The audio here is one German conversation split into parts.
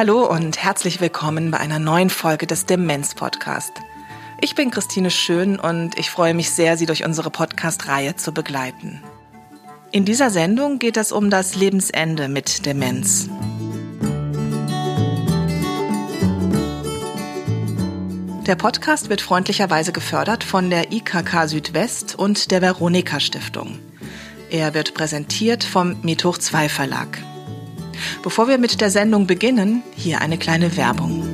Hallo und herzlich willkommen bei einer neuen Folge des Demenz Podcast. Ich bin Christine Schön und ich freue mich sehr, Sie durch unsere Podcast-Reihe zu begleiten. In dieser Sendung geht es um das Lebensende mit Demenz. Der Podcast wird freundlicherweise gefördert von der IKK Südwest und der Veronika Stiftung. Er wird präsentiert vom Methoch 2 Verlag. Bevor wir mit der Sendung beginnen, hier eine kleine Werbung.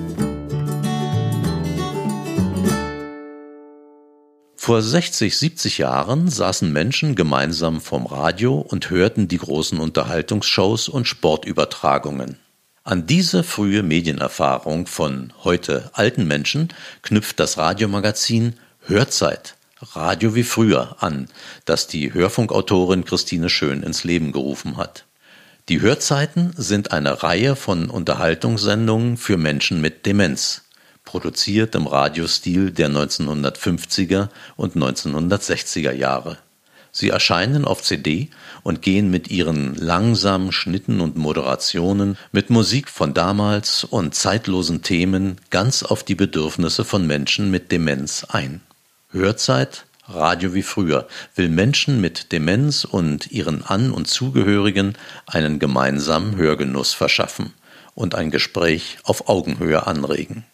Vor 60, 70 Jahren saßen Menschen gemeinsam vorm Radio und hörten die großen Unterhaltungsshows und Sportübertragungen. An diese frühe Medienerfahrung von heute alten Menschen knüpft das Radiomagazin Hörzeit Radio wie früher an, das die Hörfunkautorin Christine Schön ins Leben gerufen hat. Die Hörzeiten sind eine Reihe von Unterhaltungssendungen für Menschen mit Demenz, produziert im Radiostil der 1950er und 1960er Jahre. Sie erscheinen auf CD und gehen mit ihren langsamen Schnitten und Moderationen, mit Musik von damals und zeitlosen Themen ganz auf die Bedürfnisse von Menschen mit Demenz ein. Hörzeit Radio wie früher will Menschen mit Demenz und ihren An- und Zugehörigen einen gemeinsamen Hörgenuss verschaffen und ein Gespräch auf Augenhöhe anregen.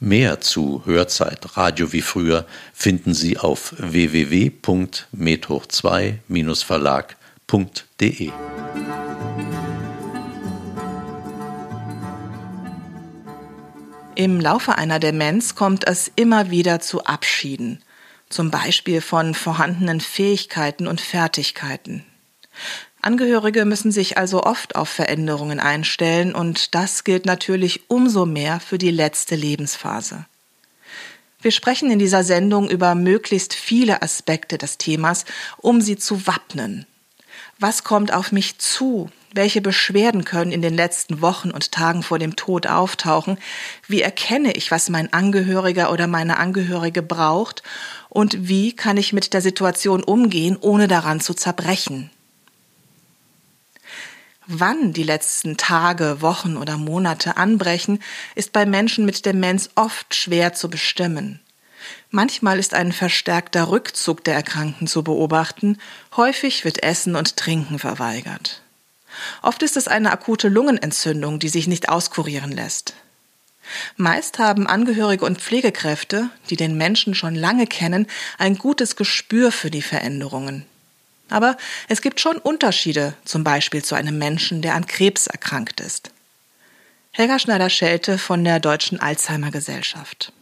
Mehr zu Hörzeit Radio wie früher finden Sie auf www.methoch2-verlag.de. Im Laufe einer Demenz kommt es immer wieder zu Abschieden zum Beispiel von vorhandenen Fähigkeiten und Fertigkeiten. Angehörige müssen sich also oft auf Veränderungen einstellen und das gilt natürlich umso mehr für die letzte Lebensphase. Wir sprechen in dieser Sendung über möglichst viele Aspekte des Themas, um sie zu wappnen. Was kommt auf mich zu? Welche Beschwerden können in den letzten Wochen und Tagen vor dem Tod auftauchen? Wie erkenne ich, was mein Angehöriger oder meine Angehörige braucht? Und wie kann ich mit der Situation umgehen, ohne daran zu zerbrechen? Wann die letzten Tage, Wochen oder Monate anbrechen, ist bei Menschen mit Demenz oft schwer zu bestimmen. Manchmal ist ein verstärkter Rückzug der Erkrankten zu beobachten, häufig wird Essen und Trinken verweigert. Oft ist es eine akute Lungenentzündung, die sich nicht auskurieren lässt. Meist haben Angehörige und Pflegekräfte, die den Menschen schon lange kennen, ein gutes Gespür für die Veränderungen. Aber es gibt schon Unterschiede, zum Beispiel zu einem Menschen, der an Krebs erkrankt ist. Helga Schneider-Schelte von der Deutschen Alzheimer Gesellschaft.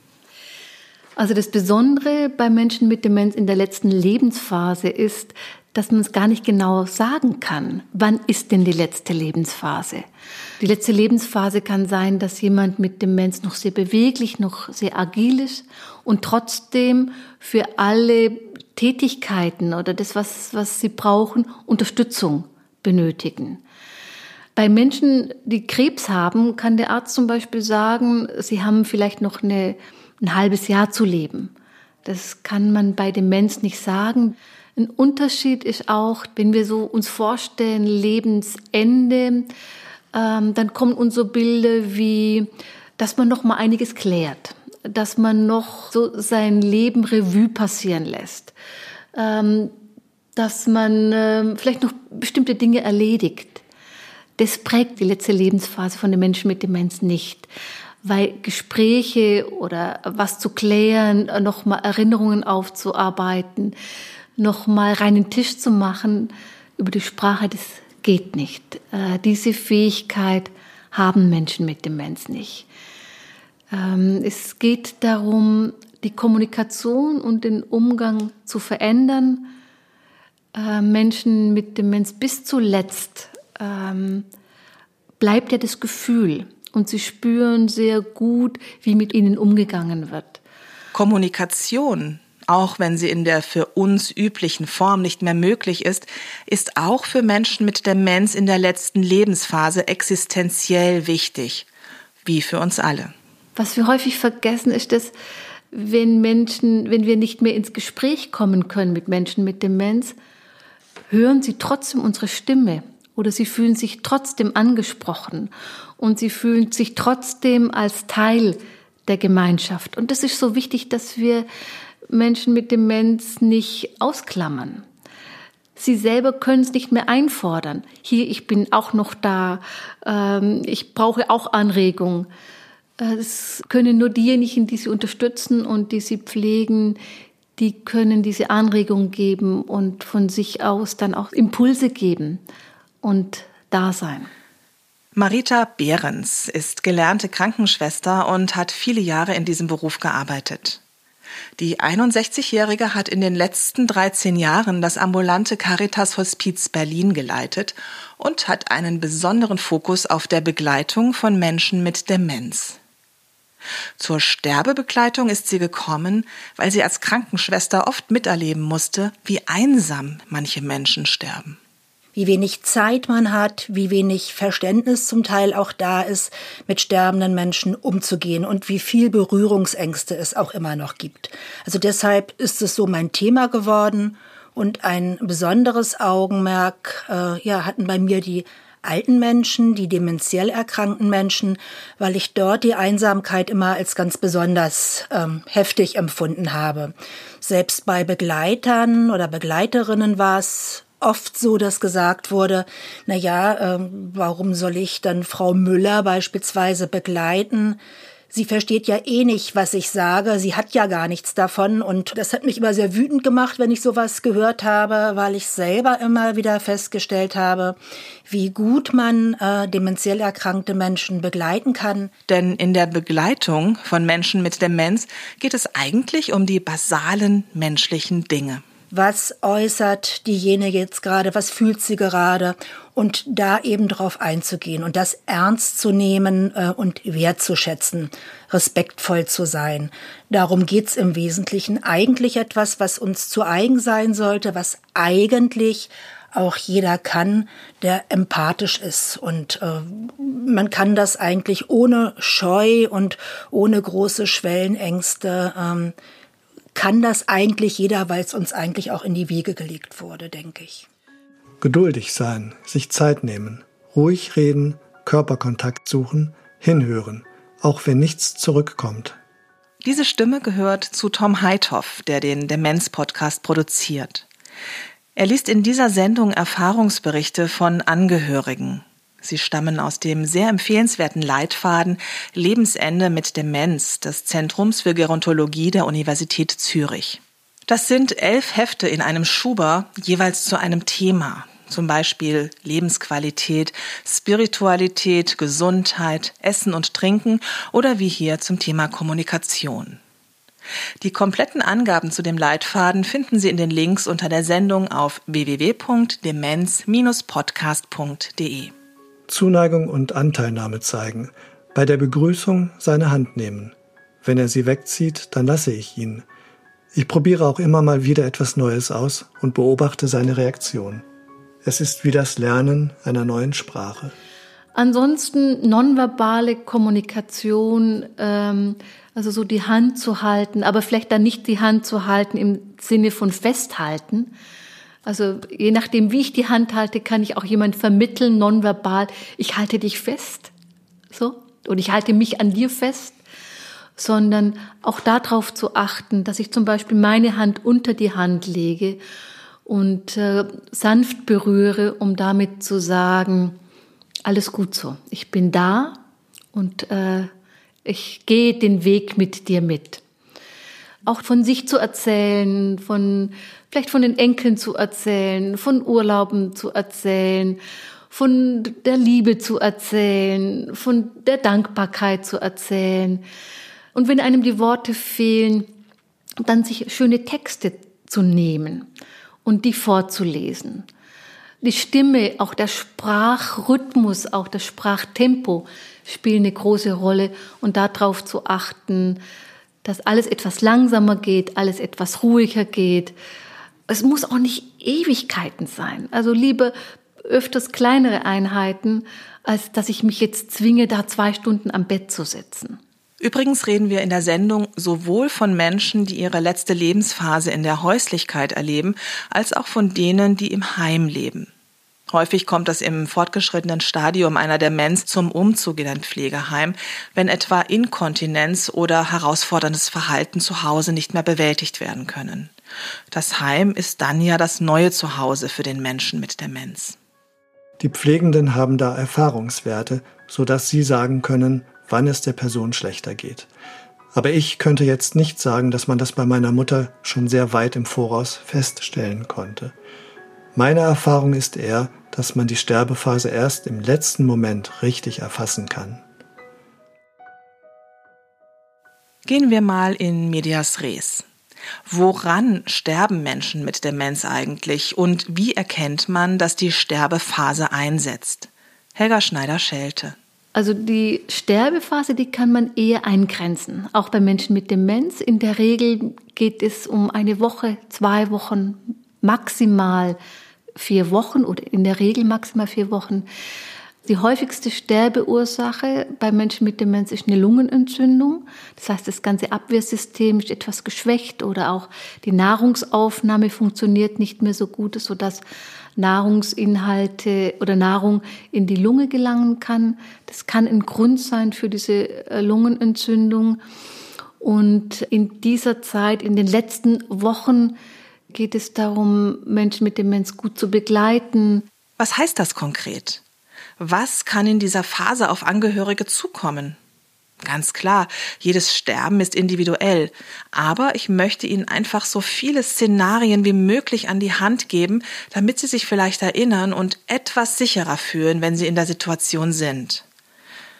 Also das Besondere bei Menschen mit Demenz in der letzten Lebensphase ist, dass man es gar nicht genau sagen kann. Wann ist denn die letzte Lebensphase? Die letzte Lebensphase kann sein, dass jemand mit Demenz noch sehr beweglich, noch sehr agil ist und trotzdem für alle Tätigkeiten oder das, was, was sie brauchen, Unterstützung benötigen. Bei Menschen, die Krebs haben, kann der Arzt zum Beispiel sagen, sie haben vielleicht noch eine, ein halbes Jahr zu leben. Das kann man bei Demenz nicht sagen. Ein Unterschied ist auch, wenn wir so uns vorstellen, Lebensende, ähm, dann kommen uns so Bilder wie, dass man noch mal einiges klärt, dass man noch so sein Leben Revue passieren lässt, ähm, dass man ähm, vielleicht noch bestimmte Dinge erledigt. Das prägt die letzte Lebensphase von den Menschen mit Demenz nicht weil Gespräche oder was zu klären, nochmal Erinnerungen aufzuarbeiten, nochmal reinen Tisch zu machen über die Sprache, das geht nicht. Äh, diese Fähigkeit haben Menschen mit Demenz nicht. Ähm, es geht darum, die Kommunikation und den Umgang zu verändern. Äh, Menschen mit Demenz bis zuletzt ähm, bleibt ja das Gefühl und sie spüren sehr gut, wie mit ihnen umgegangen wird. Kommunikation auch wenn sie in der für uns üblichen Form nicht mehr möglich ist, ist auch für Menschen mit Demenz in der letzten Lebensphase existenziell wichtig, wie für uns alle. Was wir häufig vergessen, ist, dass wenn Menschen, wenn wir nicht mehr ins Gespräch kommen können mit Menschen mit Demenz, hören sie trotzdem unsere Stimme oder sie fühlen sich trotzdem angesprochen und sie fühlen sich trotzdem als Teil der Gemeinschaft. Und das ist so wichtig, dass wir Menschen mit Demenz nicht ausklammern. Sie selber können es nicht mehr einfordern. Hier, ich bin auch noch da. Ähm, ich brauche auch Anregung. Es können nur diejenigen, die sie unterstützen und die sie pflegen, die können diese Anregung geben und von sich aus dann auch Impulse geben und da sein. Marita Behrens ist gelernte Krankenschwester und hat viele Jahre in diesem Beruf gearbeitet. Die 61-Jährige hat in den letzten 13 Jahren das ambulante Caritas Hospiz Berlin geleitet und hat einen besonderen Fokus auf der Begleitung von Menschen mit Demenz. Zur Sterbebegleitung ist sie gekommen, weil sie als Krankenschwester oft miterleben musste, wie einsam manche Menschen sterben wie wenig Zeit man hat, wie wenig Verständnis zum Teil auch da ist, mit sterbenden Menschen umzugehen und wie viel Berührungsängste es auch immer noch gibt. Also deshalb ist es so mein Thema geworden und ein besonderes Augenmerk äh, ja, hatten bei mir die alten Menschen, die dementiell erkrankten Menschen, weil ich dort die Einsamkeit immer als ganz besonders ähm, heftig empfunden habe. Selbst bei Begleitern oder Begleiterinnen war es oft so, dass gesagt wurde, na ja, ähm, warum soll ich dann Frau Müller beispielsweise begleiten? Sie versteht ja eh nicht, was ich sage. Sie hat ja gar nichts davon. Und das hat mich immer sehr wütend gemacht, wenn ich sowas gehört habe, weil ich selber immer wieder festgestellt habe, wie gut man äh, dementiell erkrankte Menschen begleiten kann. Denn in der Begleitung von Menschen mit Demenz geht es eigentlich um die basalen menschlichen Dinge was äußert diejenige jetzt gerade, was fühlt sie gerade und da eben drauf einzugehen und das ernst zu nehmen äh, und wertzuschätzen, respektvoll zu sein. Darum geht's im Wesentlichen eigentlich etwas, was uns zu eigen sein sollte, was eigentlich auch jeder kann, der empathisch ist. Und äh, man kann das eigentlich ohne Scheu und ohne große Schwellenängste ähm, kann das eigentlich jeder, weil es uns eigentlich auch in die Wege gelegt wurde, denke ich. Geduldig sein, sich Zeit nehmen, ruhig reden, Körperkontakt suchen, hinhören, auch wenn nichts zurückkommt. Diese Stimme gehört zu Tom Heithoff, der den Demenz-Podcast produziert. Er liest in dieser Sendung Erfahrungsberichte von Angehörigen, Sie stammen aus dem sehr empfehlenswerten Leitfaden Lebensende mit Demenz des Zentrums für Gerontologie der Universität Zürich. Das sind elf Hefte in einem Schuber, jeweils zu einem Thema. Zum Beispiel Lebensqualität, Spiritualität, Gesundheit, Essen und Trinken oder wie hier zum Thema Kommunikation. Die kompletten Angaben zu dem Leitfaden finden Sie in den Links unter der Sendung auf www.demenz-podcast.de. Zuneigung und Anteilnahme zeigen, bei der Begrüßung seine Hand nehmen. Wenn er sie wegzieht, dann lasse ich ihn. Ich probiere auch immer mal wieder etwas Neues aus und beobachte seine Reaktion. Es ist wie das Lernen einer neuen Sprache. Ansonsten nonverbale Kommunikation, ähm, also so die Hand zu halten, aber vielleicht dann nicht die Hand zu halten im Sinne von festhalten, also je nachdem, wie ich die Hand halte, kann ich auch jemand vermitteln, nonverbal, ich halte dich fest, so, und ich halte mich an dir fest, sondern auch darauf zu achten, dass ich zum Beispiel meine Hand unter die Hand lege und äh, sanft berühre, um damit zu sagen, alles gut so, ich bin da und äh, ich gehe den Weg mit dir mit auch von sich zu erzählen, von vielleicht von den Enkeln zu erzählen, von Urlauben zu erzählen, von der Liebe zu erzählen, von der Dankbarkeit zu erzählen. Und wenn einem die Worte fehlen, dann sich schöne Texte zu nehmen und die vorzulesen. Die Stimme, auch der Sprachrhythmus, auch das Sprachtempo spielen eine große Rolle und darauf zu achten, dass alles etwas langsamer geht, alles etwas ruhiger geht. Es muss auch nicht Ewigkeiten sein. Also liebe öfters kleinere Einheiten, als dass ich mich jetzt zwinge, da zwei Stunden am Bett zu sitzen. Übrigens reden wir in der Sendung sowohl von Menschen, die ihre letzte Lebensphase in der Häuslichkeit erleben, als auch von denen, die im Heim leben. Häufig kommt es im fortgeschrittenen Stadium einer Demenz zum Umzug in ein Pflegeheim, wenn etwa Inkontinenz oder herausforderndes Verhalten zu Hause nicht mehr bewältigt werden können. Das Heim ist dann ja das neue Zuhause für den Menschen mit Demenz. Die Pflegenden haben da Erfahrungswerte, sodass sie sagen können, wann es der Person schlechter geht. Aber ich könnte jetzt nicht sagen, dass man das bei meiner Mutter schon sehr weit im Voraus feststellen konnte. Meine Erfahrung ist eher, dass man die Sterbephase erst im letzten Moment richtig erfassen kann. Gehen wir mal in Medias Res. Woran sterben Menschen mit Demenz eigentlich und wie erkennt man, dass die Sterbephase einsetzt? Helga Schneider-Schelte. Also die Sterbephase, die kann man eher eingrenzen. Auch bei Menschen mit Demenz. In der Regel geht es um eine Woche, zwei Wochen, maximal vier Wochen oder in der Regel maximal vier Wochen. Die häufigste Sterbeursache bei Menschen mit Demenz ist eine Lungenentzündung. Das heißt, das ganze Abwehrsystem ist etwas geschwächt oder auch die Nahrungsaufnahme funktioniert nicht mehr so gut, sodass Nahrungsinhalte oder Nahrung in die Lunge gelangen kann. Das kann ein Grund sein für diese äh, Lungenentzündung. Und in dieser Zeit, in den letzten Wochen, geht es darum, Menschen mit Demenz gut zu begleiten. Was heißt das konkret? Was kann in dieser Phase auf Angehörige zukommen? Ganz klar, jedes Sterben ist individuell, aber ich möchte Ihnen einfach so viele Szenarien wie möglich an die Hand geben, damit Sie sich vielleicht erinnern und etwas sicherer fühlen, wenn Sie in der Situation sind.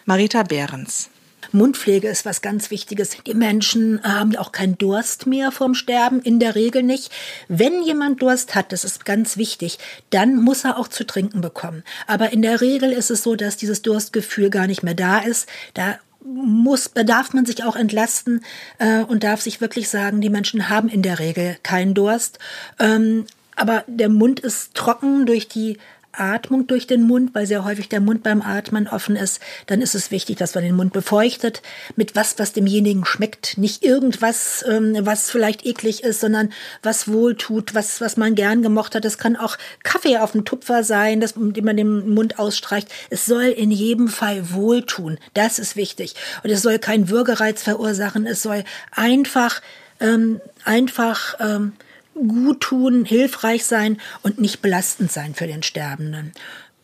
Marita Behrens Mundpflege ist was ganz Wichtiges. Die Menschen haben ja auch keinen Durst mehr vom Sterben, in der Regel nicht. Wenn jemand Durst hat, das ist ganz wichtig, dann muss er auch zu trinken bekommen. Aber in der Regel ist es so, dass dieses Durstgefühl gar nicht mehr da ist. Da muss, darf man sich auch entlasten äh, und darf sich wirklich sagen, die Menschen haben in der Regel keinen Durst. Ähm, aber der Mund ist trocken durch die Atmung durch den Mund, weil sehr häufig der Mund beim Atmen offen ist, dann ist es wichtig, dass man den Mund befeuchtet mit was, was demjenigen schmeckt. Nicht irgendwas, ähm, was vielleicht eklig ist, sondern was wohltut, was, was man gern gemocht hat. Es kann auch Kaffee auf dem Tupfer sein, das, den man den Mund ausstreicht. Es soll in jedem Fall wohltun. Das ist wichtig. Und es soll keinen Würgereiz verursachen. Es soll einfach, ähm, einfach, ähm, gut tun, hilfreich sein und nicht belastend sein für den Sterbenden.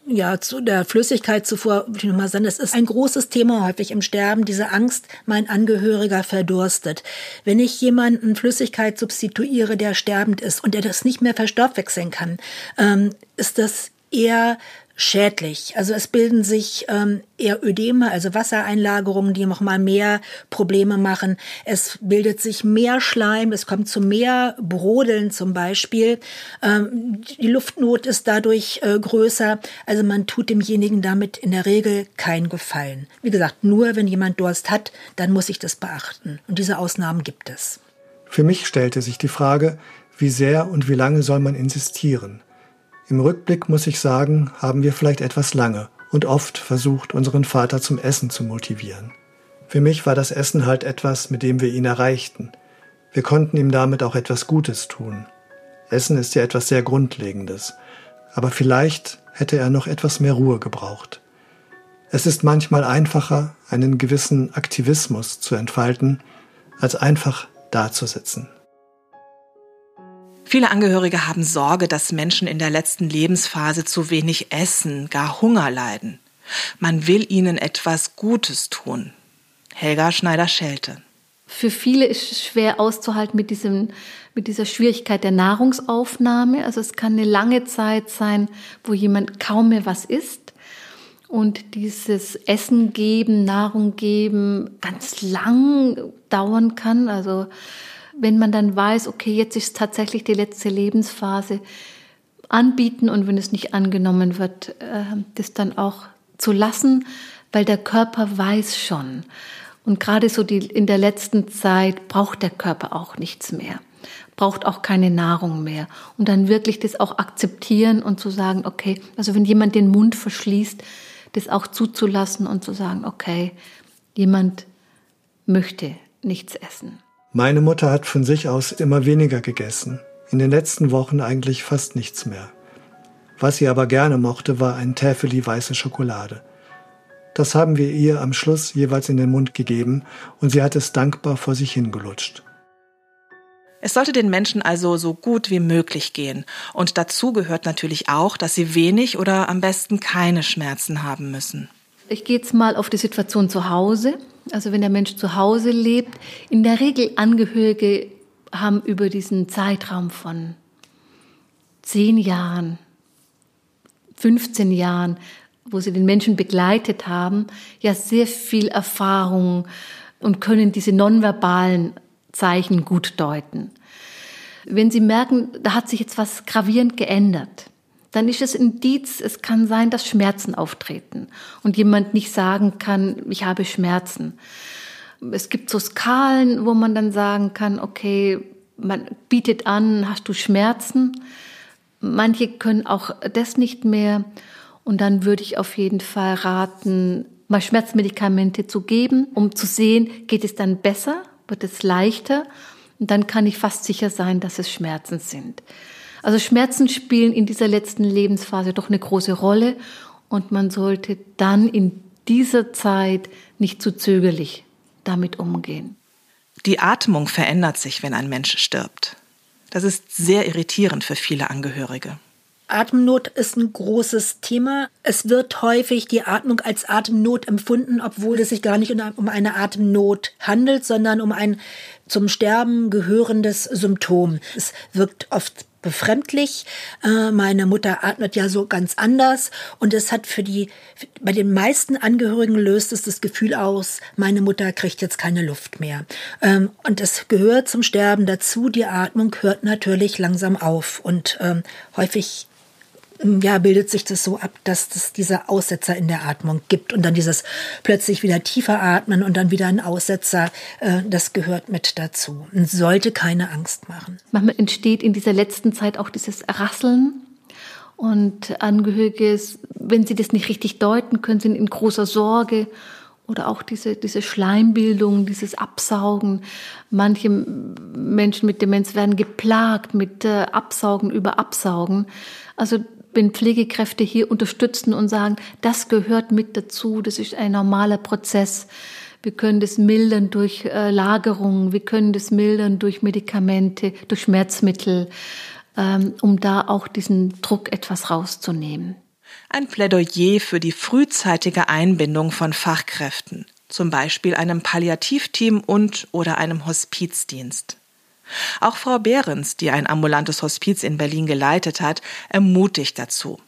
Ja, zu der Flüssigkeit zuvor würde ich nochmal sagen, das ist ein großes Thema häufig im Sterben, diese Angst, mein Angehöriger verdurstet. Wenn ich jemanden Flüssigkeit substituiere, der sterbend ist und der das nicht mehr verstoffwechseln kann, ähm, ist das eher schädlich. Also es bilden sich ähm, eher Ödeme, also Wassereinlagerungen, die noch mal mehr Probleme machen. Es bildet sich mehr Schleim, es kommt zu mehr Brodeln zum Beispiel. Ähm, die Luftnot ist dadurch äh, größer. Also man tut demjenigen damit in der Regel keinen Gefallen. Wie gesagt, nur wenn jemand Durst hat, dann muss ich das beachten. Und diese Ausnahmen gibt es. Für mich stellte sich die Frage, wie sehr und wie lange soll man insistieren? Im Rückblick muss ich sagen, haben wir vielleicht etwas lange und oft versucht, unseren Vater zum Essen zu motivieren. Für mich war das Essen halt etwas, mit dem wir ihn erreichten. Wir konnten ihm damit auch etwas Gutes tun. Essen ist ja etwas sehr Grundlegendes, aber vielleicht hätte er noch etwas mehr Ruhe gebraucht. Es ist manchmal einfacher, einen gewissen Aktivismus zu entfalten, als einfach dazusitzen. Viele Angehörige haben Sorge, dass Menschen in der letzten Lebensphase zu wenig essen, gar Hunger leiden. Man will ihnen etwas Gutes tun. Helga Schneider-Schelte. Für viele ist es schwer auszuhalten mit, diesem, mit dieser Schwierigkeit der Nahrungsaufnahme. Also es kann eine lange Zeit sein, wo jemand kaum mehr was isst. Und dieses Essen geben, Nahrung geben ganz lang dauern kann. Also wenn man dann weiß, okay, jetzt ist tatsächlich die letzte Lebensphase, anbieten und wenn es nicht angenommen wird, äh, das dann auch zu lassen, weil der Körper weiß schon. Und gerade so die, in der letzten Zeit braucht der Körper auch nichts mehr, braucht auch keine Nahrung mehr. Und dann wirklich das auch akzeptieren und zu sagen, okay, also wenn jemand den Mund verschließt, das auch zuzulassen und zu sagen, okay, jemand möchte nichts essen. Meine Mutter hat von sich aus immer weniger gegessen, in den letzten Wochen eigentlich fast nichts mehr. Was sie aber gerne mochte, war ein Täfeli weiße Schokolade. Das haben wir ihr am Schluss jeweils in den Mund gegeben und sie hat es dankbar vor sich hingelutscht. Es sollte den Menschen also so gut wie möglich gehen. Und dazu gehört natürlich auch, dass sie wenig oder am besten keine Schmerzen haben müssen. Ich gehe jetzt mal auf die Situation zu Hause. Also wenn der Mensch zu Hause lebt, in der Regel Angehörige haben über diesen Zeitraum von zehn Jahren, 15 Jahren, wo sie den Menschen begleitet haben, ja sehr viel Erfahrung und können diese nonverbalen Zeichen gut deuten. Wenn Sie merken, da hat sich jetzt was gravierend geändert, dann ist es Indiz, es kann sein, dass Schmerzen auftreten und jemand nicht sagen kann, ich habe Schmerzen. Es gibt so Skalen, wo man dann sagen kann, okay, man bietet an, hast du Schmerzen? Manche können auch das nicht mehr. Und dann würde ich auf jeden Fall raten, mal Schmerzmedikamente zu geben, um zu sehen, geht es dann besser, wird es leichter. Und dann kann ich fast sicher sein, dass es Schmerzen sind. Also Schmerzen spielen in dieser letzten Lebensphase doch eine große Rolle und man sollte dann in dieser Zeit nicht zu zögerlich damit umgehen. Die Atmung verändert sich, wenn ein Mensch stirbt. Das ist sehr irritierend für viele Angehörige. Atemnot ist ein großes Thema. Es wird häufig die Atmung als Atemnot empfunden, obwohl es sich gar nicht um eine Atemnot handelt, sondern um ein zum Sterben gehörendes Symptom. Es wirkt oft befremdlich. Äh, meine Mutter atmet ja so ganz anders und es hat für die, bei den meisten Angehörigen löst es das Gefühl aus, meine Mutter kriegt jetzt keine Luft mehr. Ähm, und es gehört zum Sterben dazu. Die Atmung hört natürlich langsam auf und ähm, häufig ja, bildet sich das so ab, dass es diese Aussetzer in der Atmung gibt und dann dieses plötzlich wieder tiefer atmen und dann wieder ein Aussetzer, äh, das gehört mit dazu und sollte keine Angst machen. Manchmal entsteht in dieser letzten Zeit auch dieses Rasseln und Angehörige, wenn sie das nicht richtig deuten können, sind in großer Sorge oder auch diese, diese Schleimbildung, dieses Absaugen. Manche Menschen mit Demenz werden geplagt mit äh, Absaugen über Absaugen. Also wenn Pflegekräfte hier unterstützen und sagen, das gehört mit dazu, das ist ein normaler Prozess. Wir können das mildern durch äh, Lagerungen, wir können das mildern durch Medikamente, durch Schmerzmittel, ähm, um da auch diesen Druck etwas rauszunehmen. Ein Plädoyer für die frühzeitige Einbindung von Fachkräften, zum Beispiel einem Palliativteam und oder einem Hospizdienst. Auch Frau Behrens, die ein ambulantes Hospiz in Berlin geleitet hat, ermutigt dazu.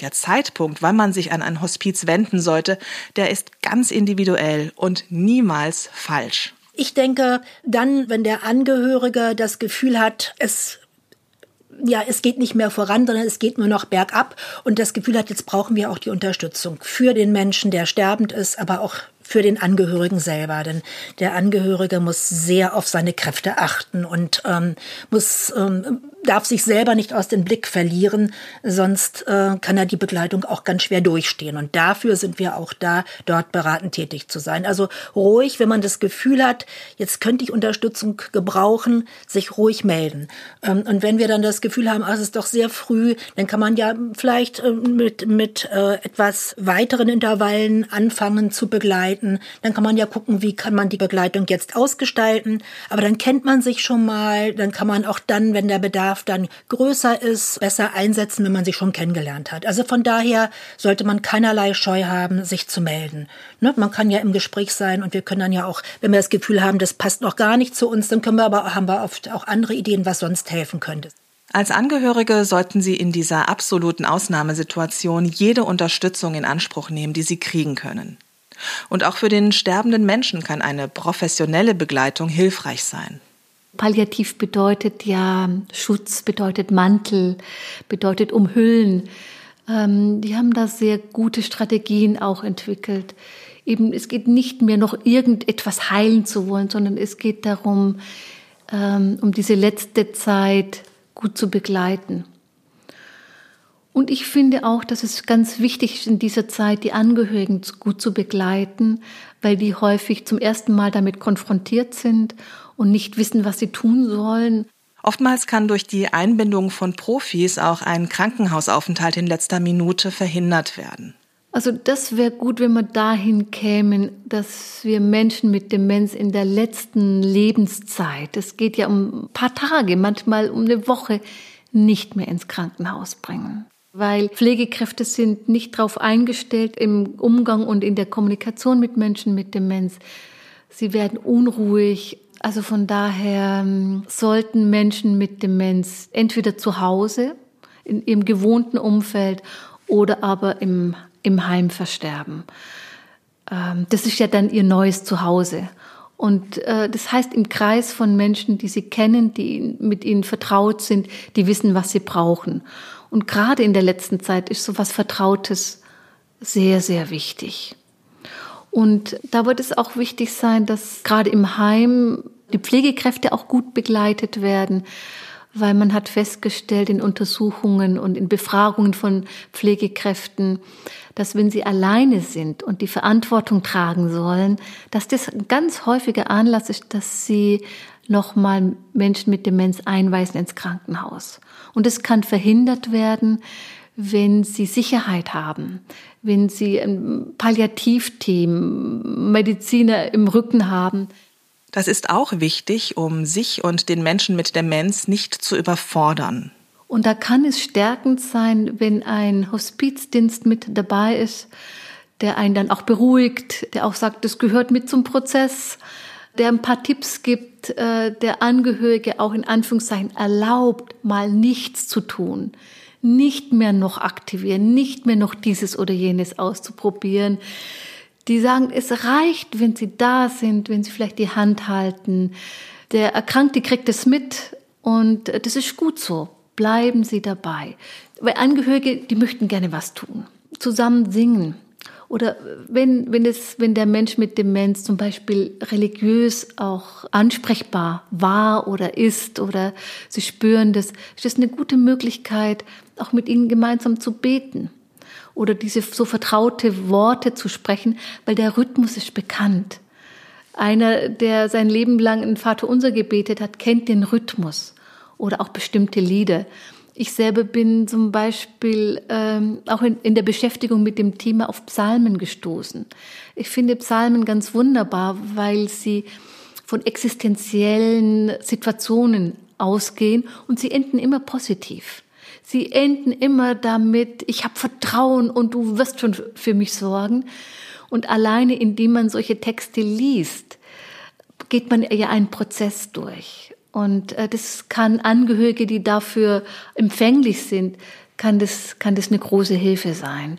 Der Zeitpunkt, wann man sich an ein Hospiz wenden sollte, der ist ganz individuell und niemals falsch. Ich denke, dann, wenn der Angehörige das Gefühl hat, es ja, es geht nicht mehr voran, sondern es geht nur noch bergab und das Gefühl hat, jetzt brauchen wir auch die Unterstützung für den Menschen, der sterbend ist, aber auch für den Angehörigen selber. Denn der Angehörige muss sehr auf seine Kräfte achten und ähm, muss ähm, darf sich selber nicht aus dem Blick verlieren, sonst äh, kann er die Begleitung auch ganz schwer durchstehen. Und dafür sind wir auch da, dort beratend tätig zu sein. Also ruhig, wenn man das Gefühl hat, jetzt könnte ich Unterstützung gebrauchen, sich ruhig melden. Ähm, und wenn wir dann das Gefühl haben, ach, es ist doch sehr früh, dann kann man ja vielleicht äh, mit, mit äh, etwas weiteren Intervallen anfangen zu begleiten. Dann kann man ja gucken, wie kann man die Begleitung jetzt ausgestalten. Aber dann kennt man sich schon mal, dann kann man auch dann, wenn der Bedarf Bedarf dann größer ist, besser einsetzen, wenn man sich schon kennengelernt hat. Also von daher sollte man keinerlei Scheu haben, sich zu melden. Ne? Man kann ja im Gespräch sein und wir können dann ja auch, wenn wir das Gefühl haben, das passt noch gar nicht zu uns, dann können wir aber, haben wir oft auch andere Ideen, was sonst helfen könnte. Als Angehörige sollten Sie in dieser absoluten Ausnahmesituation jede Unterstützung in Anspruch nehmen, die Sie kriegen können. Und auch für den sterbenden Menschen kann eine professionelle Begleitung hilfreich sein. Palliativ bedeutet ja Schutz, bedeutet Mantel, bedeutet umhüllen. Ähm, die haben da sehr gute Strategien auch entwickelt. Eben, es geht nicht mehr noch irgendetwas heilen zu wollen, sondern es geht darum, ähm, um diese letzte Zeit gut zu begleiten. Und ich finde auch, dass es ganz wichtig ist, in dieser Zeit die Angehörigen gut zu begleiten, weil die häufig zum ersten Mal damit konfrontiert sind und nicht wissen, was sie tun sollen. Oftmals kann durch die Einbindung von Profis auch ein Krankenhausaufenthalt in letzter Minute verhindert werden. Also das wäre gut, wenn wir dahin kämen, dass wir Menschen mit Demenz in der letzten Lebenszeit, es geht ja um ein paar Tage, manchmal um eine Woche, nicht mehr ins Krankenhaus bringen. Weil Pflegekräfte sind nicht darauf eingestellt im Umgang und in der Kommunikation mit Menschen mit Demenz. Sie werden unruhig. Also von daher ähm, sollten Menschen mit Demenz entweder zu Hause, in ihrem gewohnten Umfeld oder aber im im Heim versterben. Ähm, das ist ja dann ihr neues Zuhause. Und äh, das heißt, im Kreis von Menschen, die sie kennen, die mit ihnen vertraut sind, die wissen, was sie brauchen. Und gerade in der letzten Zeit ist so was Vertrautes sehr, sehr wichtig. Und da wird es auch wichtig sein, dass gerade im Heim die Pflegekräfte auch gut begleitet werden, weil man hat festgestellt in Untersuchungen und in Befragungen von Pflegekräften, dass wenn sie alleine sind und die Verantwortung tragen sollen, dass das ein ganz häufiger Anlass ist, dass sie nochmal Menschen mit Demenz einweisen ins Krankenhaus. Und es kann verhindert werden, wenn sie Sicherheit haben, wenn sie ein Palliativteam, Mediziner im Rücken haben, das ist auch wichtig, um sich und den Menschen mit Demenz nicht zu überfordern. Und da kann es stärkend sein, wenn ein Hospizdienst mit dabei ist, der einen dann auch beruhigt, der auch sagt, das gehört mit zum Prozess, der ein paar Tipps gibt, äh, der Angehörige auch in Anführungszeichen erlaubt, mal nichts zu tun, nicht mehr noch aktivieren, nicht mehr noch dieses oder jenes auszuprobieren die sagen, es reicht, wenn sie da sind, wenn sie vielleicht die Hand halten. Der Erkrankte kriegt es mit und das ist gut so. Bleiben Sie dabei. Weil Angehörige, die möchten gerne was tun. Zusammen singen. Oder wenn, wenn, es, wenn der Mensch mit Demenz zum Beispiel religiös auch ansprechbar war oder ist oder sie spüren das, ist das eine gute Möglichkeit, auch mit ihnen gemeinsam zu beten oder diese so vertraute Worte zu sprechen, weil der Rhythmus ist bekannt. Einer, der sein Leben lang ein Vaterunser gebetet hat, kennt den Rhythmus oder auch bestimmte Lieder. Ich selber bin zum Beispiel ähm, auch in, in der Beschäftigung mit dem Thema auf Psalmen gestoßen. Ich finde Psalmen ganz wunderbar, weil sie von existenziellen Situationen ausgehen und sie enden immer positiv. Sie enden immer damit, ich habe Vertrauen und du wirst schon für mich sorgen. Und alleine indem man solche Texte liest, geht man ja einen Prozess durch. Und äh, das kann Angehörige, die dafür empfänglich sind, kann das, kann das eine große Hilfe sein.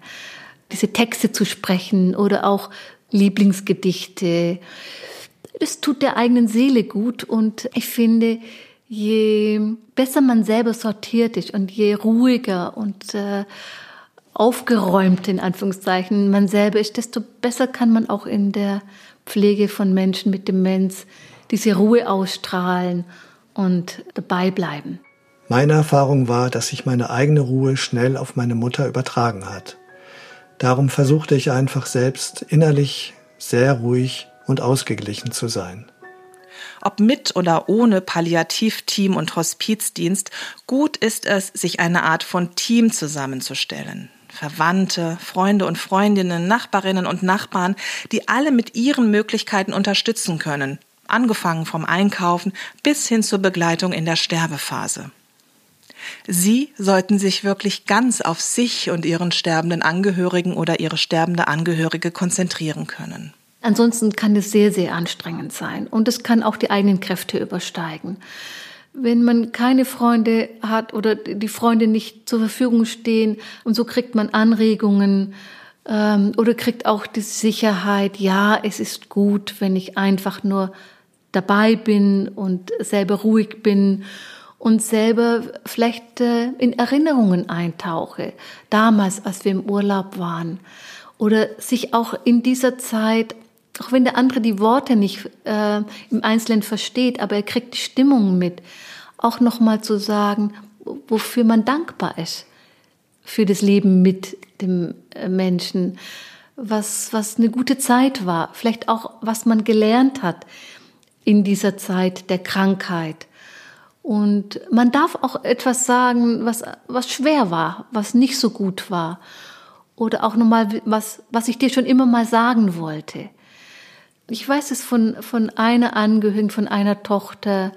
Diese Texte zu sprechen oder auch Lieblingsgedichte. Das tut der eigenen Seele gut und ich finde, je besser man selber sortiert ist und je ruhiger und äh, aufgeräumt in Anführungszeichen man selber ist, desto besser kann man auch in der Pflege von Menschen mit Demenz diese Ruhe ausstrahlen und dabei bleiben. Meine Erfahrung war, dass sich meine eigene Ruhe schnell auf meine Mutter übertragen hat. Darum versuchte ich einfach selbst innerlich sehr ruhig und ausgeglichen zu sein ob mit oder ohne Palliativteam und Hospizdienst, gut ist es, sich eine Art von Team zusammenzustellen. Verwandte, Freunde und Freundinnen, Nachbarinnen und Nachbarn, die alle mit ihren Möglichkeiten unterstützen können, angefangen vom Einkaufen bis hin zur Begleitung in der Sterbephase. Sie sollten sich wirklich ganz auf sich und ihren sterbenden Angehörigen oder ihre sterbende Angehörige konzentrieren können. Ansonsten kann es sehr, sehr anstrengend sein und es kann auch die eigenen Kräfte übersteigen. Wenn man keine Freunde hat oder die Freunde nicht zur Verfügung stehen und so kriegt man Anregungen ähm, oder kriegt auch die Sicherheit, ja, es ist gut, wenn ich einfach nur dabei bin und selber ruhig bin und selber vielleicht äh, in Erinnerungen eintauche, damals, als wir im Urlaub waren. Oder sich auch in dieser Zeit auch wenn der andere die Worte nicht äh, im Einzelnen versteht, aber er kriegt die Stimmung mit, auch nochmal zu sagen, wofür man dankbar ist für das Leben mit dem äh, Menschen, was, was eine gute Zeit war, vielleicht auch, was man gelernt hat in dieser Zeit der Krankheit. Und man darf auch etwas sagen, was, was schwer war, was nicht so gut war. Oder auch nochmal was, was ich dir schon immer mal sagen wollte. Ich weiß es von, von einer Angehörigen, von einer Tochter,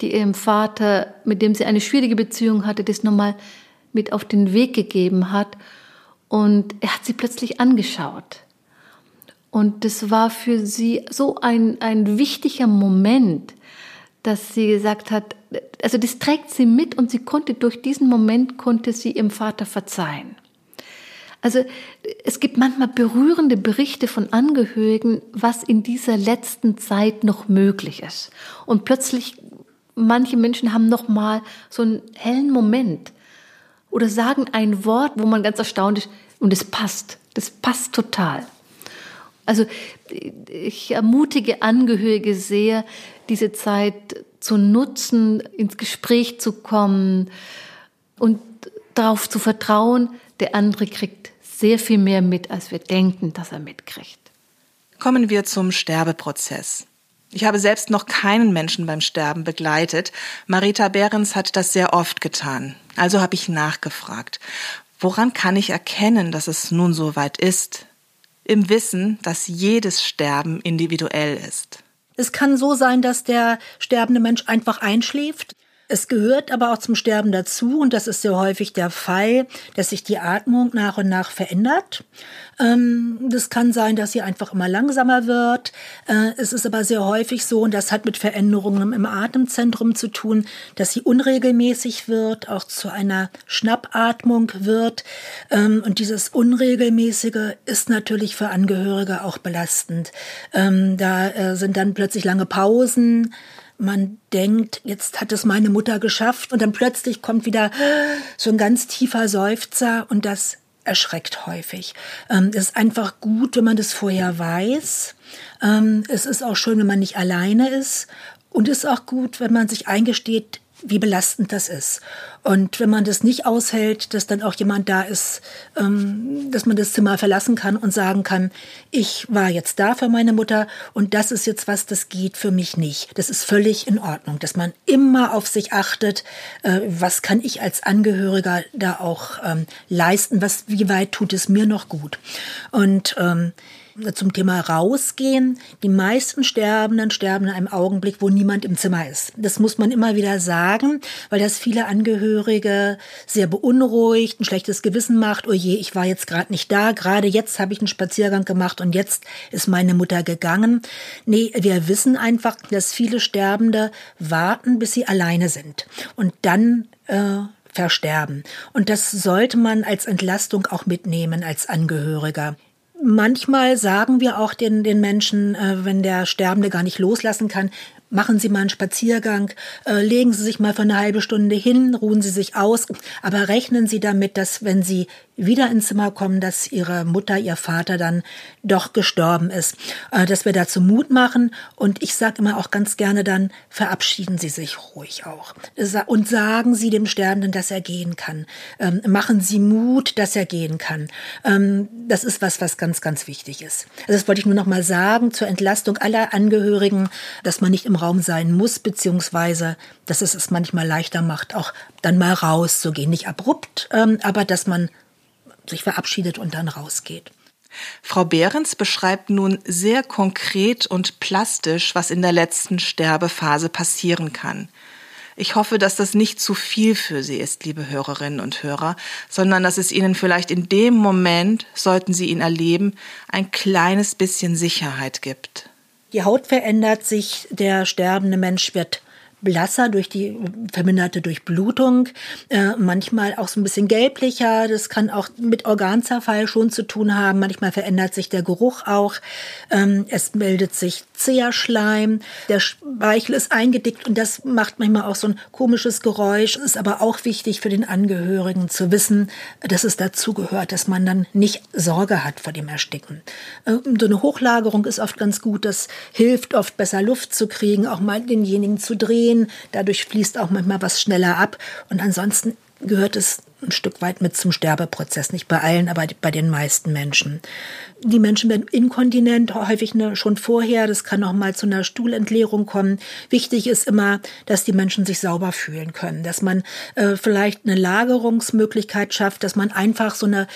die ihrem Vater, mit dem sie eine schwierige Beziehung hatte, das nochmal mit auf den Weg gegeben hat. Und er hat sie plötzlich angeschaut. Und das war für sie so ein, ein wichtiger Moment, dass sie gesagt hat, also das trägt sie mit und sie konnte durch diesen Moment, konnte sie ihrem Vater verzeihen. Also es gibt manchmal berührende Berichte von Angehörigen, was in dieser letzten Zeit noch möglich ist. Und plötzlich manche Menschen haben noch mal so einen hellen Moment oder sagen ein Wort, wo man ganz erstaunt ist und es passt. Das passt total. Also ich ermutige Angehörige sehr, diese Zeit zu nutzen, ins Gespräch zu kommen und darauf zu vertrauen, der andere kriegt sehr viel mehr mit, als wir denken, dass er mitkriegt. Kommen wir zum Sterbeprozess. Ich habe selbst noch keinen Menschen beim Sterben begleitet. Marita Behrens hat das sehr oft getan. Also habe ich nachgefragt. Woran kann ich erkennen, dass es nun so weit ist? Im Wissen, dass jedes Sterben individuell ist. Es kann so sein, dass der sterbende Mensch einfach einschläft. Es gehört aber auch zum Sterben dazu, und das ist sehr häufig der Fall, dass sich die Atmung nach und nach verändert. Ähm, das kann sein, dass sie einfach immer langsamer wird. Äh, es ist aber sehr häufig so, und das hat mit Veränderungen im Atemzentrum zu tun, dass sie unregelmäßig wird, auch zu einer Schnappatmung wird. Ähm, und dieses Unregelmäßige ist natürlich für Angehörige auch belastend. Ähm, da äh, sind dann plötzlich lange Pausen man denkt, jetzt hat es meine Mutter geschafft und dann plötzlich kommt wieder so ein ganz tiefer Seufzer und das erschreckt häufig. Ähm, es ist einfach gut, wenn man das vorher weiß. Ähm, es ist auch schön, wenn man nicht alleine ist. Und es ist auch gut, wenn man sich eingesteht, wie belastend das ist. Und wenn man das nicht aushält, dass dann auch jemand da ist, ähm, dass man das Zimmer verlassen kann und sagen kann, ich war jetzt da für meine Mutter und das ist jetzt was, das geht für mich nicht. Das ist völlig in Ordnung, dass man immer auf sich achtet, äh, was kann ich als Angehöriger da auch ähm, leisten, was, wie weit tut es mir noch gut. Und ähm, zum Thema rausgehen. Die meisten Sterbenden sterben in einem Augenblick, wo niemand im Zimmer ist. Das muss man immer wieder sagen, weil das viele Angehörige sehr beunruhigt, ein schlechtes Gewissen macht. Oh je, ich war jetzt gerade nicht da. Gerade jetzt habe ich einen Spaziergang gemacht und jetzt ist meine Mutter gegangen. Nee, wir wissen einfach, dass viele Sterbende warten, bis sie alleine sind. Und dann äh, versterben. Und das sollte man als Entlastung auch mitnehmen als Angehöriger. Manchmal sagen wir auch den, den Menschen, äh, wenn der Sterbende gar nicht loslassen kann, machen Sie mal einen Spaziergang, äh, legen Sie sich mal für eine halbe Stunde hin, ruhen Sie sich aus, aber rechnen Sie damit, dass wenn Sie wieder ins Zimmer kommen, dass Ihre Mutter, Ihr Vater dann doch gestorben ist, äh, dass wir dazu Mut machen und ich sage immer auch ganz gerne dann, verabschieden Sie sich ruhig auch und sagen Sie dem Sterbenden, dass er gehen kann. Ähm, machen Sie Mut, dass er gehen kann. Ähm, das ist was, was ganz, ganz wichtig ist. Also das wollte ich nur noch mal sagen zur Entlastung aller Angehörigen, dass man nicht im Raum sein muss, beziehungsweise dass es es manchmal leichter macht, auch dann mal rauszugehen. Nicht abrupt, ähm, aber dass man sich verabschiedet und dann rausgeht. Frau Behrens beschreibt nun sehr konkret und plastisch, was in der letzten Sterbephase passieren kann. Ich hoffe, dass das nicht zu viel für Sie ist, liebe Hörerinnen und Hörer, sondern dass es Ihnen vielleicht in dem Moment, sollten Sie ihn erleben, ein kleines bisschen Sicherheit gibt. Die Haut verändert sich, der sterbende Mensch wird blasser durch die verminderte Durchblutung, äh, manchmal auch so ein bisschen gelblicher. Das kann auch mit Organzerfall schon zu tun haben. Manchmal verändert sich der Geruch auch. Ähm, es meldet sich Zehrschleim. Der Speichel ist eingedickt und das macht manchmal auch so ein komisches Geräusch. Ist aber auch wichtig für den Angehörigen zu wissen, dass es dazugehört, dass man dann nicht Sorge hat vor dem Ersticken. Äh, so eine Hochlagerung ist oft ganz gut. Das hilft oft besser Luft zu kriegen, auch mal denjenigen zu drehen gehen. Dadurch fließt auch manchmal was schneller ab. Und ansonsten gehört es ein Stück weit mit zum Sterbeprozess. Nicht bei allen, aber bei den meisten Menschen. Die Menschen werden inkontinent, häufig ne, schon vorher. Das kann auch mal zu einer Stuhlentleerung kommen. Wichtig ist immer, dass die Menschen sich sauber fühlen können, dass man äh, vielleicht eine Lagerungsmöglichkeit schafft, dass man einfach so eine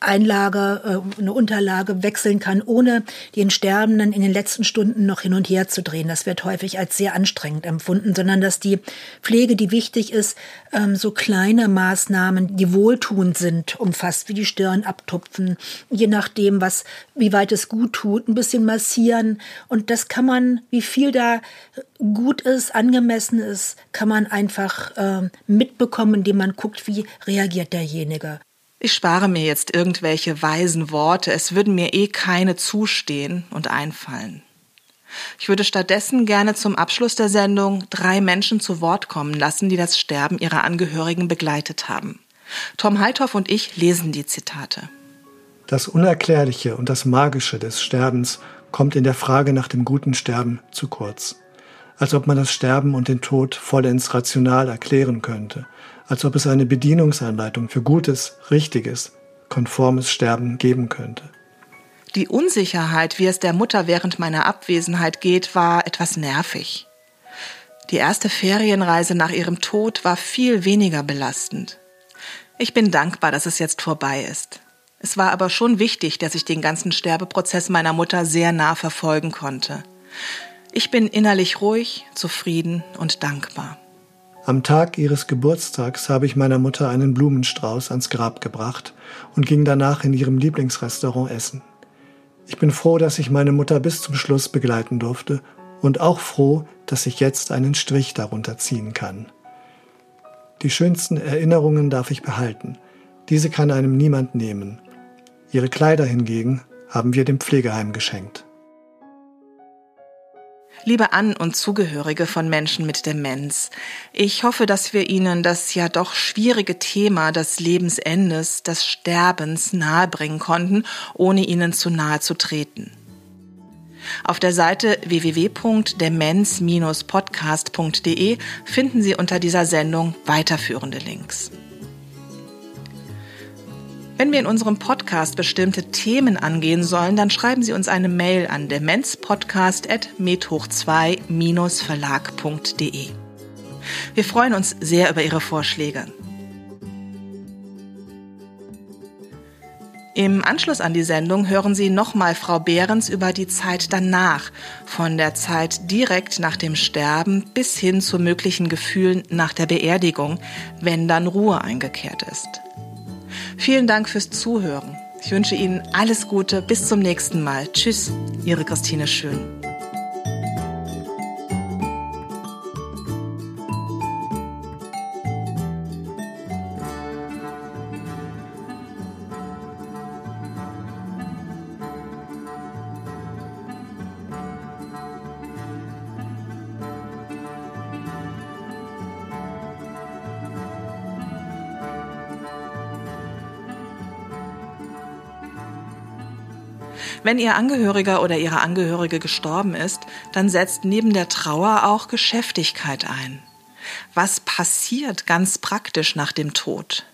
Einlage, äh, eine Unterlage wechseln kann, ohne den Sterbenden in den letzten Stunden noch hin und her zu drehen. Das wird häufig als sehr anstrengend empfunden, sondern dass die Pflege, die wichtig ist, ähm, so kleine Maßnahmen, die wohltuend sind, umfasst, wie die Stirn abtupfen, je nachdem, was, wie weit es gut tut, ein bisschen massieren. Und das kann man, wie viel da gut ist, angemessen ist, kann man einfach äh, mitbekommen, indem man guckt, wie reagiert derjenige. Ich spare mir jetzt irgendwelche weisen Worte, es würden mir eh keine zustehen und einfallen. Ich würde stattdessen gerne zum Abschluss der Sendung drei Menschen zu Wort kommen lassen, die das Sterben ihrer Angehörigen begleitet haben. Tom Heithoff und ich lesen die Zitate. Das Unerklärliche und das Magische des Sterbens kommt in der Frage nach dem guten Sterben zu kurz. Als ob man das Sterben und den Tod vollends rational erklären könnte als ob es eine Bedienungsanleitung für gutes, richtiges, konformes Sterben geben könnte. Die Unsicherheit, wie es der Mutter während meiner Abwesenheit geht, war etwas nervig. Die erste Ferienreise nach ihrem Tod war viel weniger belastend. Ich bin dankbar, dass es jetzt vorbei ist. Es war aber schon wichtig, dass ich den ganzen Sterbeprozess meiner Mutter sehr nah verfolgen konnte. Ich bin innerlich ruhig, zufrieden und dankbar. Am Tag ihres Geburtstags habe ich meiner Mutter einen Blumenstrauß ans Grab gebracht und ging danach in ihrem Lieblingsrestaurant essen. Ich bin froh, dass ich meine Mutter bis zum Schluss begleiten durfte und auch froh, dass ich jetzt einen Strich darunter ziehen kann. Die schönsten Erinnerungen darf ich behalten. Diese kann einem niemand nehmen. Ihre Kleider hingegen haben wir dem Pflegeheim geschenkt. Liebe An- und Zugehörige von Menschen mit Demenz, ich hoffe, dass wir Ihnen das ja doch schwierige Thema des Lebensendes, des Sterbens nahebringen konnten, ohne Ihnen zu nahe zu treten. Auf der Seite www.demenz-podcast.de finden Sie unter dieser Sendung weiterführende Links. Wenn wir in unserem Podcast bestimmte Themen angehen sollen, dann schreiben Sie uns eine Mail an demenzpodcast.medhoch2-verlag.de. Wir freuen uns sehr über Ihre Vorschläge. Im Anschluss an die Sendung hören Sie nochmal Frau Behrens über die Zeit danach, von der Zeit direkt nach dem Sterben bis hin zu möglichen Gefühlen nach der Beerdigung, wenn dann Ruhe eingekehrt ist. Vielen Dank fürs Zuhören. Ich wünsche Ihnen alles Gute. Bis zum nächsten Mal. Tschüss, Ihre Christine Schön. Wenn Ihr Angehöriger oder Ihre Angehörige gestorben ist, dann setzt neben der Trauer auch Geschäftigkeit ein. Was passiert ganz praktisch nach dem Tod?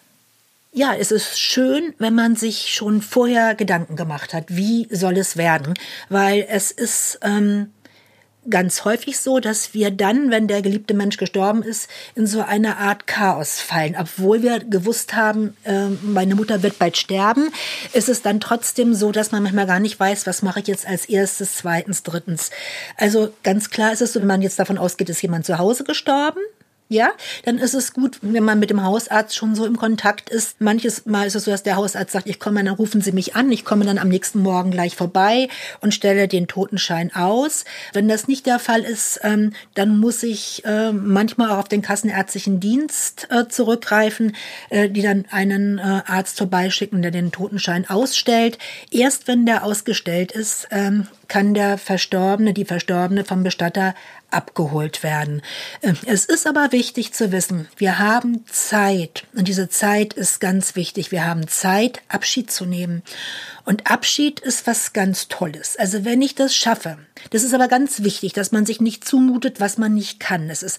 Ja, es ist schön, wenn man sich schon vorher Gedanken gemacht hat, wie soll es werden, weil es ist ähm, ganz häufig so, dass wir dann, wenn der geliebte Mensch gestorben ist, in so eine Art Chaos fallen. Obwohl wir gewusst haben, äh, meine Mutter wird bald sterben, ist es dann trotzdem so, dass man manchmal gar nicht weiß, was mache ich jetzt als erstes, zweitens, drittens. Also ganz klar ist es so, wenn man jetzt davon ausgeht, ist jemand zu Hause gestorben, ja, dann ist es gut, wenn man mit dem Hausarzt schon so im Kontakt ist. Manches Mal ist es so, dass der Hausarzt sagt, ich komme, dann rufen Sie mich an, ich komme dann am nächsten Morgen gleich vorbei und stelle den Totenschein aus. Wenn das nicht der Fall ist, ähm, dann muss ich äh, manchmal auch auf den kassenärztlichen Dienst äh, zurückgreifen, äh, die dann einen äh, Arzt vorbeischicken, der den Totenschein ausstellt. Erst wenn der ausgestellt ist, ähm, kann der Verstorbene, die Verstorbene vom Bestatter abgeholt werden. Ähm, es ist aber wichtig zu wissen, wir haben Zeit und diese Zeit ist ganz wichtig. Wir haben Zeit, Abschied zu nehmen. Und Abschied ist was ganz Tolles. Also wenn ich das schaffe, das ist aber ganz wichtig, dass man sich nicht zumutet, was man nicht kann. Es ist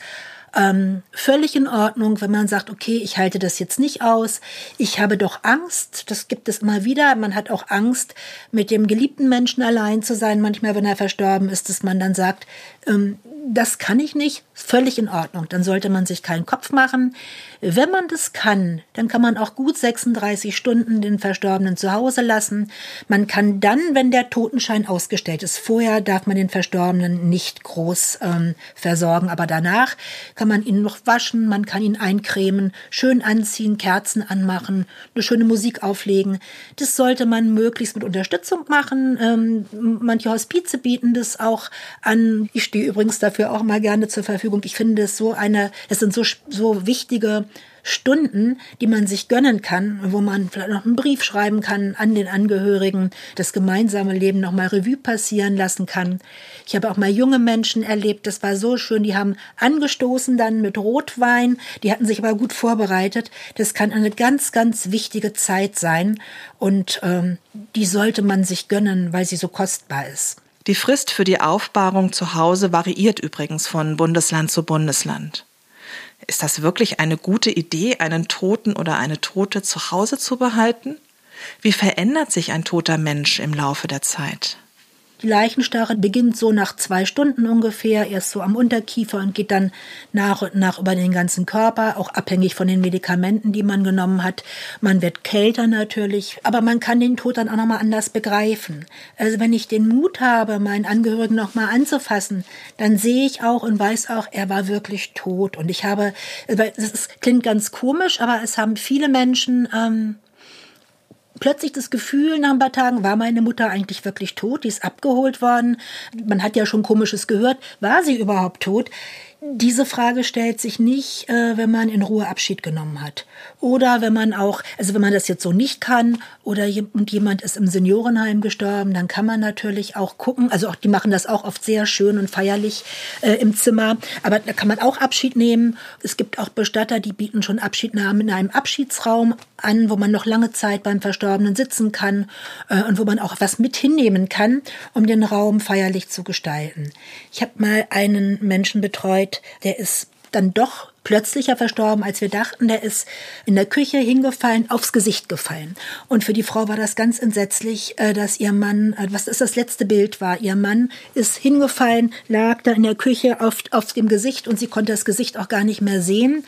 Ähm, völlig in Ordnung, wenn man sagt, okay, ich halte das jetzt nicht aus. Ich habe doch Angst. Das gibt es immer wieder. Man hat auch Angst, mit dem geliebten Menschen allein zu sein. Manchmal, wenn er verstorben ist, dass man dann sagt, ähm, das kann ich nicht, völlig in Ordnung. Dann sollte man sich keinen Kopf machen. Wenn man das kann, dann kann man auch gut 36 Stunden den Verstorbenen zu Hause lassen. Man kann dann, wenn der Totenschein ausgestellt ist, vorher darf man den Verstorbenen nicht groß ähm, versorgen, aber danach kann man ihn noch waschen, man kann ihn eincremen, schön anziehen, Kerzen anmachen, eine schöne Musik auflegen. Das sollte man möglichst mit Unterstützung machen. Ähm, manche Hospize bieten das auch an. Ich stehe übrigens dafür auch mal gerne zur Verfügung. Ich finde es so eine, es sind so, so wichtige Stunden, die man sich gönnen kann, wo man vielleicht noch einen Brief schreiben kann an den Angehörigen, das gemeinsame Leben noch mal Revue passieren lassen kann. Ich habe auch mal junge Menschen erlebt, das war so schön, die haben angestoßen dann mit Rotwein, die hatten sich aber gut vorbereitet. Das kann eine ganz, ganz wichtige Zeit sein und ähm, die sollte man sich gönnen, weil sie so kostbar ist. Die Frist für die Aufbahrung zu Hause variiert übrigens von Bundesland zu Bundesland. Ist das wirklich eine gute Idee, einen Toten oder eine Tote zu Hause zu behalten? Wie verändert sich ein toter Mensch im Laufe der Zeit? Die Leichenstarre beginnt so nach zwei Stunden ungefähr, erst so am Unterkiefer und geht dann nach und nach über den ganzen Körper, auch abhängig von den Medikamenten, die man genommen hat. Man wird kälter natürlich, aber man kann den Tod dann auch nochmal anders begreifen. Also wenn ich den Mut habe, meinen Angehörigen nochmal anzufassen, dann sehe ich auch und weiß auch, er war wirklich tot. Und ich habe, das klingt ganz komisch, aber es haben viele Menschen ähm, plötzlich das Gefühl nach ein paar Tagen, war meine Mutter eigentlich wirklich tot? Die ist abgeholt worden. Man hat ja schon Komisches gehört. War sie überhaupt tot? Diese Frage stellt sich nicht, äh, wenn man in Ruhe Abschied genommen hat. Oder wenn man auch, also wenn man das jetzt so nicht kann oder jemand ist im Seniorenheim gestorben, dann kann man natürlich auch gucken. Also auch, die machen das auch oft sehr schön und feierlich äh, im Zimmer. Aber da kann man auch Abschied nehmen. Es gibt auch Bestatter, die bieten schon Abschiednahmen in einem Abschiedsraum an, wo man noch lange Zeit beim Verstorbenen sitzen kann äh, und wo man auch was mit hinnehmen kann, um den Raum feierlich zu gestalten. Ich habe mal einen Menschen betreut, der ist dann doch plötzlicher verstorben, als wir dachten. Der ist in der Küche hingefallen, aufs Gesicht gefallen. Und für die Frau war das ganz entsetzlich, äh, dass ihr Mann, äh, was ist das letzte Bild war, ihr Mann ist hingefallen, lag da in der Küche auf, auf dem Gesicht und sie konnte das Gesicht auch gar nicht mehr sehen.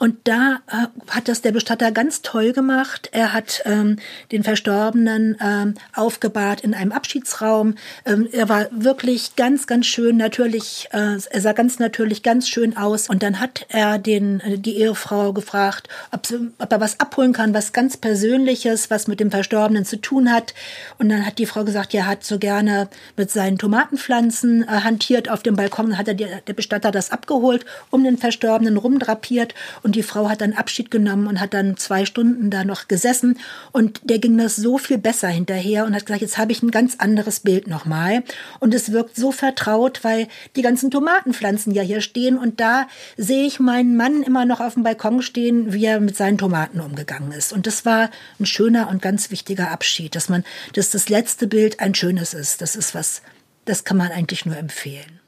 Und da äh, hat das der Bestatter ganz toll gemacht. Er hat ähm, den Verstorbenen ähm, aufgebahrt in einem Abschiedsraum. Ähm, er war wirklich ganz, ganz schön natürlich, äh, er sah ganz natürlich ganz schön aus. Und dann hat er den, äh, die Ehefrau gefragt, ob, sie, ob er was abholen kann, was ganz Persönliches, was mit dem Verstorbenen zu tun hat. Und dann hat die Frau gesagt, er hat so gerne mit seinen Tomatenpflanzen äh, hantiert auf dem Balkon. Hat er die, der Bestatter das abgeholt, um den Verstorbenen rumdrapiert. Und und die Frau hat dann Abschied genommen und hat dann zwei Stunden da noch gesessen. Und der ging das so viel besser hinterher und hat gesagt, jetzt habe ich ein ganz anderes Bild nochmal. Und es wirkt so vertraut, weil die ganzen Tomatenpflanzen ja hier stehen. Und da sehe ich meinen Mann immer noch auf dem Balkon stehen, wie er mit seinen Tomaten umgegangen ist. Und das war ein schöner und ganz wichtiger Abschied, dass man, dass das letzte Bild ein schönes ist. Das ist was, das kann man eigentlich nur empfehlen.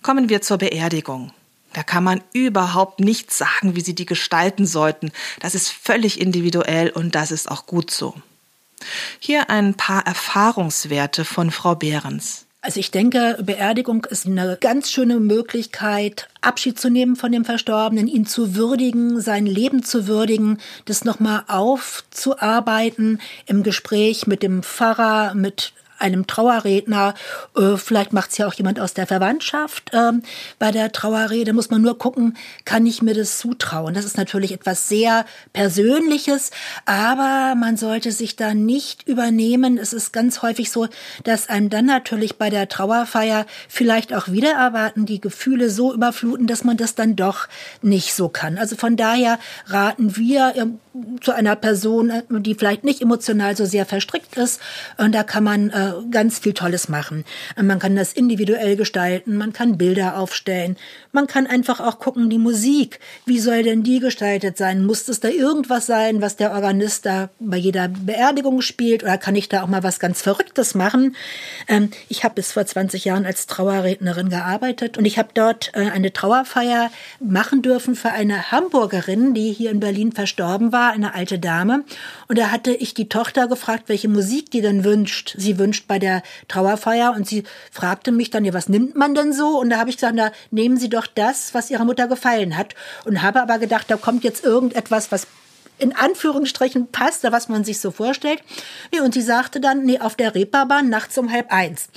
Kommen wir zur Beerdigung. Da kann man überhaupt nicht sagen, wie sie die gestalten sollten. Das ist völlig individuell und das ist auch gut so. Hier ein paar Erfahrungswerte von Frau Behrens. Also ich denke, Beerdigung ist eine ganz schöne Möglichkeit, Abschied zu nehmen von dem Verstorbenen, ihn zu würdigen, sein Leben zu würdigen, das nochmal aufzuarbeiten im Gespräch mit dem Pfarrer, mit einem Trauerredner. Äh, vielleicht macht es ja auch jemand aus der Verwandtschaft. Ähm, bei der Trauerrede muss man nur gucken, kann ich mir das zutrauen. Das ist natürlich etwas sehr Persönliches, aber man sollte sich da nicht übernehmen. Es ist ganz häufig so, dass einem dann natürlich bei der Trauerfeier vielleicht auch wieder erwarten, die Gefühle so überfluten, dass man das dann doch nicht so kann. Also von daher raten wir, zu einer Person, äh, die vielleicht nicht emotional so sehr verstrickt ist. Und da kann man äh, ganz viel Tolles machen. Man kann das individuell gestalten, man kann Bilder aufstellen, man kann einfach auch gucken, die Musik, wie soll denn die gestaltet sein? Muss es da irgendwas sein, was der Organist da bei jeder Beerdigung spielt? Oder kann ich da auch mal was ganz Verrücktes machen? Ähm, ich habe bis vor 20 Jahren als Trauerrednerin gearbeitet und ich habe dort äh, eine Trauerfeier machen dürfen für eine Hamburgerin, die hier in Berlin verstorben war, eine alte Dame. Und da hatte ich die Tochter gefragt, welche Musik die denn wünscht. Sie wünscht bei der Trauerfeier und sie fragte mich dann, ja, was nimmt man denn so? Und da habe ich gesagt, na, nehmen Sie doch das, was Ihrer Mutter gefallen hat. Und habe aber gedacht, da kommt jetzt irgendetwas, was in Anführungsstrichen passt, was man sich so vorstellt. Und sie sagte dann, nee, auf der Reeperbahn nachts um halb eins.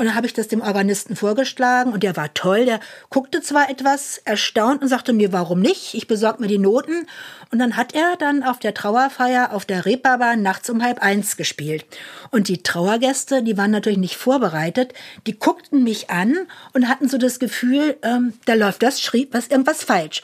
Und dann habe ich das dem Organisten vorgeschlagen und der war toll. Der guckte zwar etwas erstaunt und sagte mir, warum nicht? Ich besorge mir die Noten. Und dann hat er dann auf der Trauerfeier auf der Reeperbahn nachts um halb eins gespielt. Und die Trauergäste, die waren natürlich nicht vorbereitet, die guckten mich an und hatten so das Gefühl, ähm, da läuft das, schrieb was irgendwas falsch.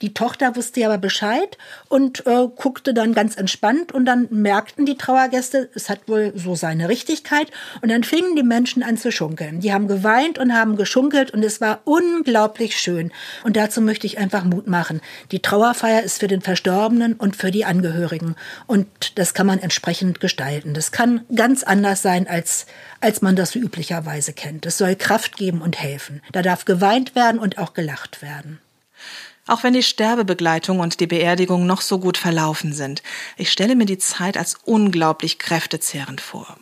Die Tochter wusste aber Bescheid und äh, guckte dann ganz entspannt und dann merkten die Trauergäste, es hat wohl so seine Richtigkeit und dann fingen die Menschen an zu schunkeln. Die haben geweint und haben geschunkelt und es war unglaublich schön. Und dazu möchte ich einfach Mut machen. Die Trauerfeier ist für den Verstorbenen und für die Angehörigen und das kann man entsprechend gestalten. Das kann ganz anders sein als als man das so üblicherweise kennt. Es soll Kraft geben und helfen. Da darf geweint werden und auch gelacht werden. Auch wenn die Sterbebegleitung und die Beerdigung noch so gut verlaufen sind, ich stelle mir die Zeit als unglaublich kräftezehrend vor.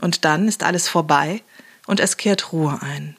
Und dann ist alles vorbei und es kehrt Ruhe ein.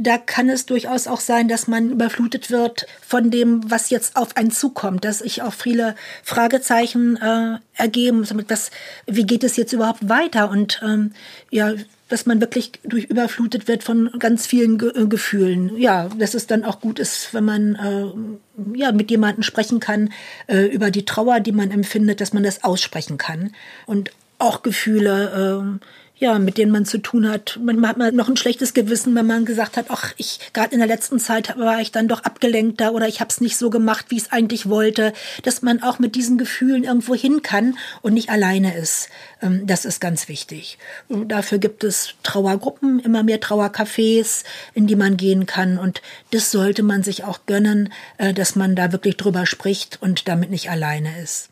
Da kann es durchaus auch sein, dass man überflutet wird von dem, was jetzt auf einen zukommt, dass sich auch viele Fragezeichen äh, ergeben. Was, wie geht es jetzt überhaupt weiter? Und ähm, ja, dass man wirklich durch überflutet wird von ganz vielen Ge äh, Gefühlen. Ja, dass es dann auch gut ist, wenn man äh, ja mit jemandem sprechen kann äh, über die Trauer, die man empfindet, dass man das aussprechen kann und auch Gefühle. Ja, mit denen man zu tun hat. Manchmal hat man noch ein schlechtes Gewissen, wenn man gesagt hat, ach, ich gerade in der letzten Zeit war ich dann doch abgelenkter oder ich habe es nicht so gemacht, wie ich es eigentlich wollte, dass man auch mit diesen Gefühlen irgendwo hin kann und nicht alleine ist. Ähm, das ist ganz wichtig. Und dafür gibt es Trauergruppen, immer mehr Trauercafés, in die man gehen kann und das sollte man sich auch gönnen, äh, dass man da wirklich drüber spricht und damit nicht alleine ist.